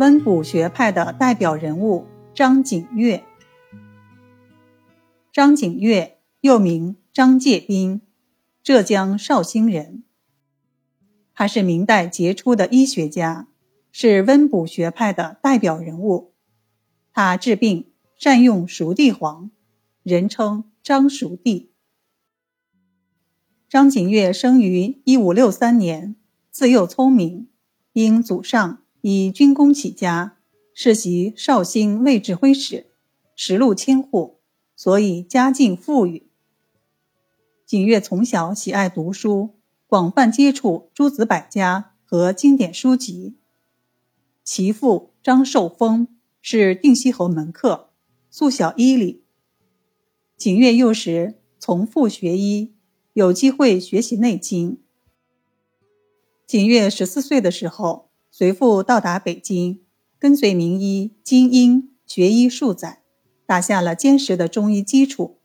温补学派的代表人物张景岳。张景岳又名张介宾，浙江绍兴人。他是明代杰出的医学家，是温补学派的代表人物。他治病善用熟地黄，人称张熟地。张景岳生于一五六三年，自幼聪明，因祖上以军功起家，世袭绍兴卫指挥使，食禄千户，所以家境富裕。景岳从小喜爱读书，广泛接触诸子百家和经典书籍。其父张寿峰是定西侯门客，素晓医理。景岳幼时从父学医。有机会学习《内经》。景岳十四岁的时候，随父到达北京，跟随名医金英学医数载，打下了坚实的中医基础。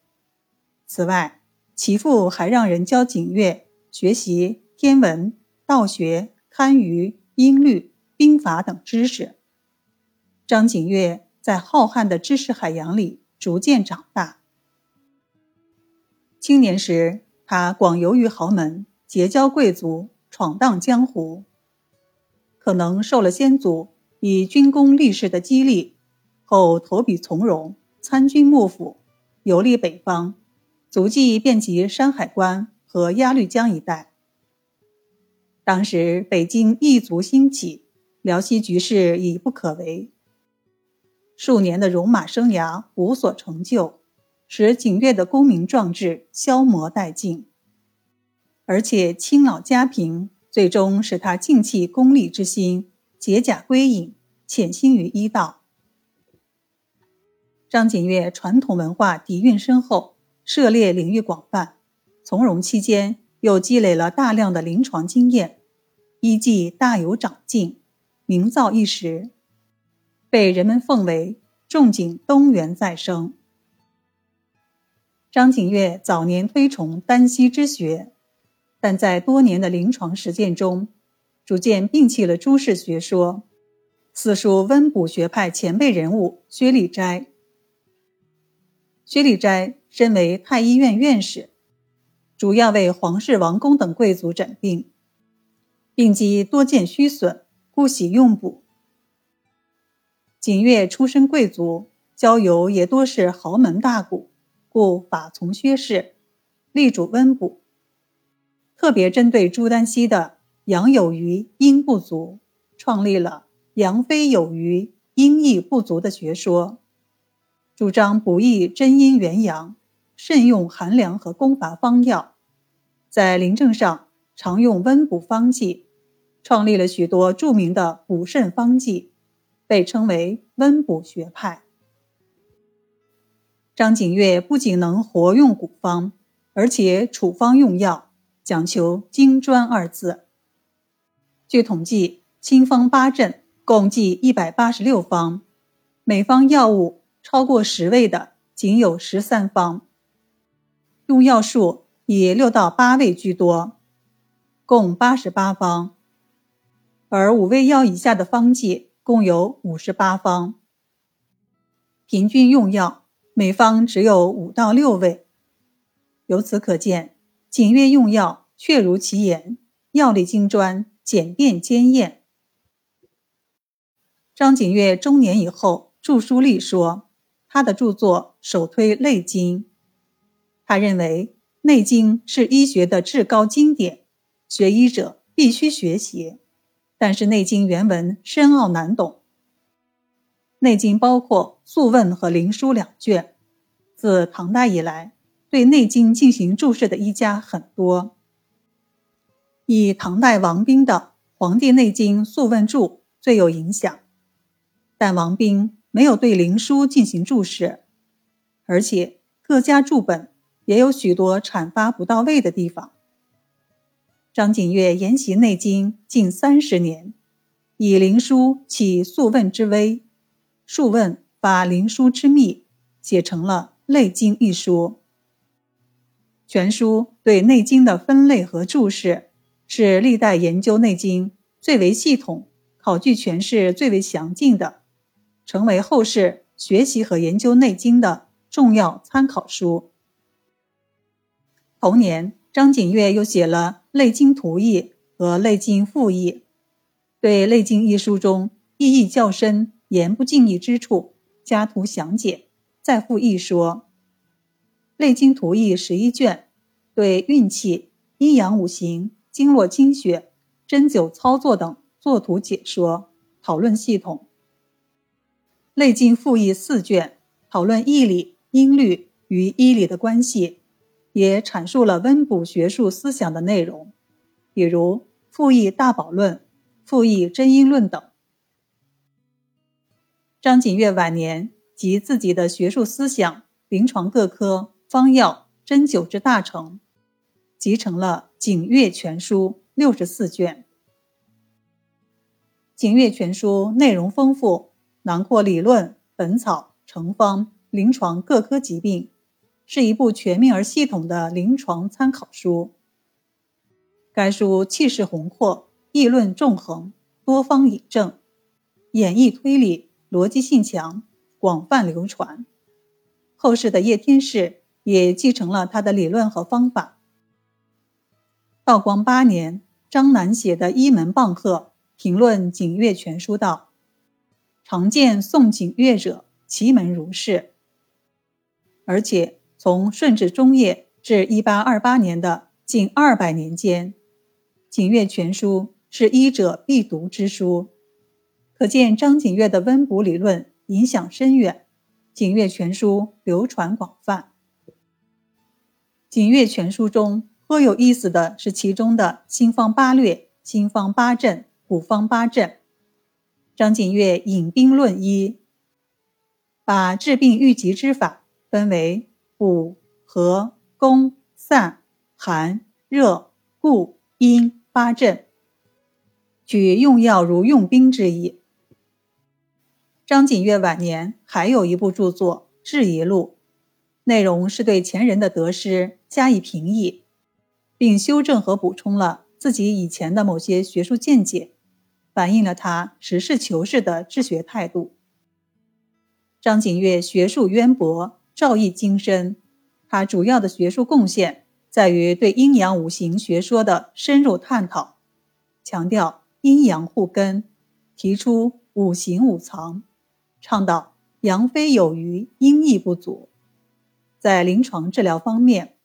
此外，其父还让人教景岳学习天文、道学、堪舆、音律、兵法等知识。张景岳在浩瀚的知识海洋里逐渐长大。青年时，他广游于豪门，结交贵族，闯荡江湖。可能受了先祖以军功立事的激励，后投笔从戎，参军幕府，游历北方，足迹遍及山海关和鸭绿江一带。当时北京异族兴起，辽西局势已不可为，数年的戎马生涯无所成就。使景岳的功名壮志消磨殆尽，而且亲老家贫，最终使他尽弃功利之心，解甲归隐，潜心于医道。张景岳传统文化底蕴深厚，涉猎领域广泛，从戎期间又积累了大量的临床经验，医技大有长进，名噪一时，被人们奉为仲景东元再生。张景岳早年推崇丹溪之学，但在多年的临床实践中，逐渐摒弃了诸氏学说，四书温补学派前辈人物薛立斋。薛立斋身为太医院院士，主要为皇室王公等贵族诊病，病机多见虚损，故喜用补。景岳出身贵族，交友也多是豪门大贾。故法从薛氏，力主温补，特别针对朱丹溪的阳有余阴不足，创立了阳非有余阴亦不足的学说，主张补益真阴元阳，慎用寒凉和攻伐方药，在临症上常用温补方剂，创立了许多著名的补肾方剂，被称为温补学派。张景岳不仅能活用古方，而且处方用药讲求精专二字。据统计，清风八阵共计一百八十六方，每方药物超过十味的仅有十三方，用药数以六到八味居多，共八十八方，而五味药以下的方剂共有五十八方，平均用药。每方只有五到六味，由此可见，景岳用药确如其言，药力精专，简便坚验。张景岳中年以后著书立说，他的著作首推《内经》，他认为《内经》是医学的至高经典，学医者必须学习。但是《内经》原文深奥难懂。《内经》包括《素问》和《灵枢》两卷。自唐代以来，对《内经》进行注释的医家很多。以唐代王彬的《黄帝内经素问注》最有影响，但王彬没有对《灵枢》进行注释，而且各家注本也有许多阐发不到位的地方。张景岳研习《内经》近三十年，以《灵枢》起《素问》之微。素问把灵枢之秘写成了《内经》一书。全书对《内经》的分类和注释，是历代研究《内经》最为系统、考据诠释最为详尽的，成为后世学习和研究《内经》的重要参考书。同年，张景岳又写了《内经图义》和《内经复义》，对《内经》一书中意义较深、言不尽意之处，加图详解，再附一说。《内经图义》十一卷，对运气、阴阳五行、经络经血、针灸操作等作图解说，讨论系统。《内经复义》四卷，讨论义理、音律与医理的关系。也阐述了温补学术思想的内容，比如《复议大宝论》《复议真因论》等。张景岳晚年及自己的学术思想、临床各科、方药、针灸之大成，集成了《景岳全书》六十四卷。《景岳全书》内容丰富，囊括理论、本草、成方、临床各科疾病。是一部全面而系统的临床参考书。该书气势宏阔，议论纵横，多方引证，演绎推理，逻辑性强，广泛流传。后世的叶天士也继承了他的理论和方法。道光八年，张南写的《一门棒喝》评论《景岳全书》道：“常见宋景岳者，奇门如是。”而且。从顺治中叶至一八二八年的近二百年间，《景岳全书》是医者必读之书，可见张景岳的温补理论影响深远，《景岳全书》流传广泛。《景岳全书》中颇有意思的是其中的“新方八略”“新方八阵”“古方八阵”。张景岳引兵论医，把治病愈疾之法分为。补、和、攻、散、寒、热、固、阴八阵，举用药如用兵之意。张景岳晚年还有一部著作《质疑录》，内容是对前人的得失加以评议，并修正和补充了自己以前的某些学术见解，反映了他实事求是的治学态度。张景岳学术渊博。造诣精深，他主要的学术贡献在于对阴阳五行学说的深入探讨，强调阴阳互根，提出五行五藏，倡导阳非有余，阴亦不足。在临床治疗方面，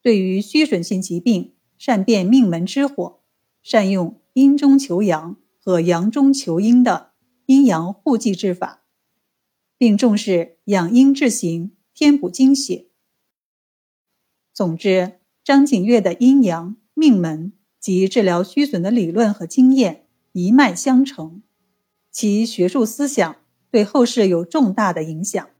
对于虚损性疾病，善辨命门之火，善用阴中求阳和阳中求阴的阴阳互济治法，并重视养阴治形。添补精血。总之，张景岳的阴阳命门及治疗虚损的理论和经验一脉相承，其学术思想对后世有重大的影响。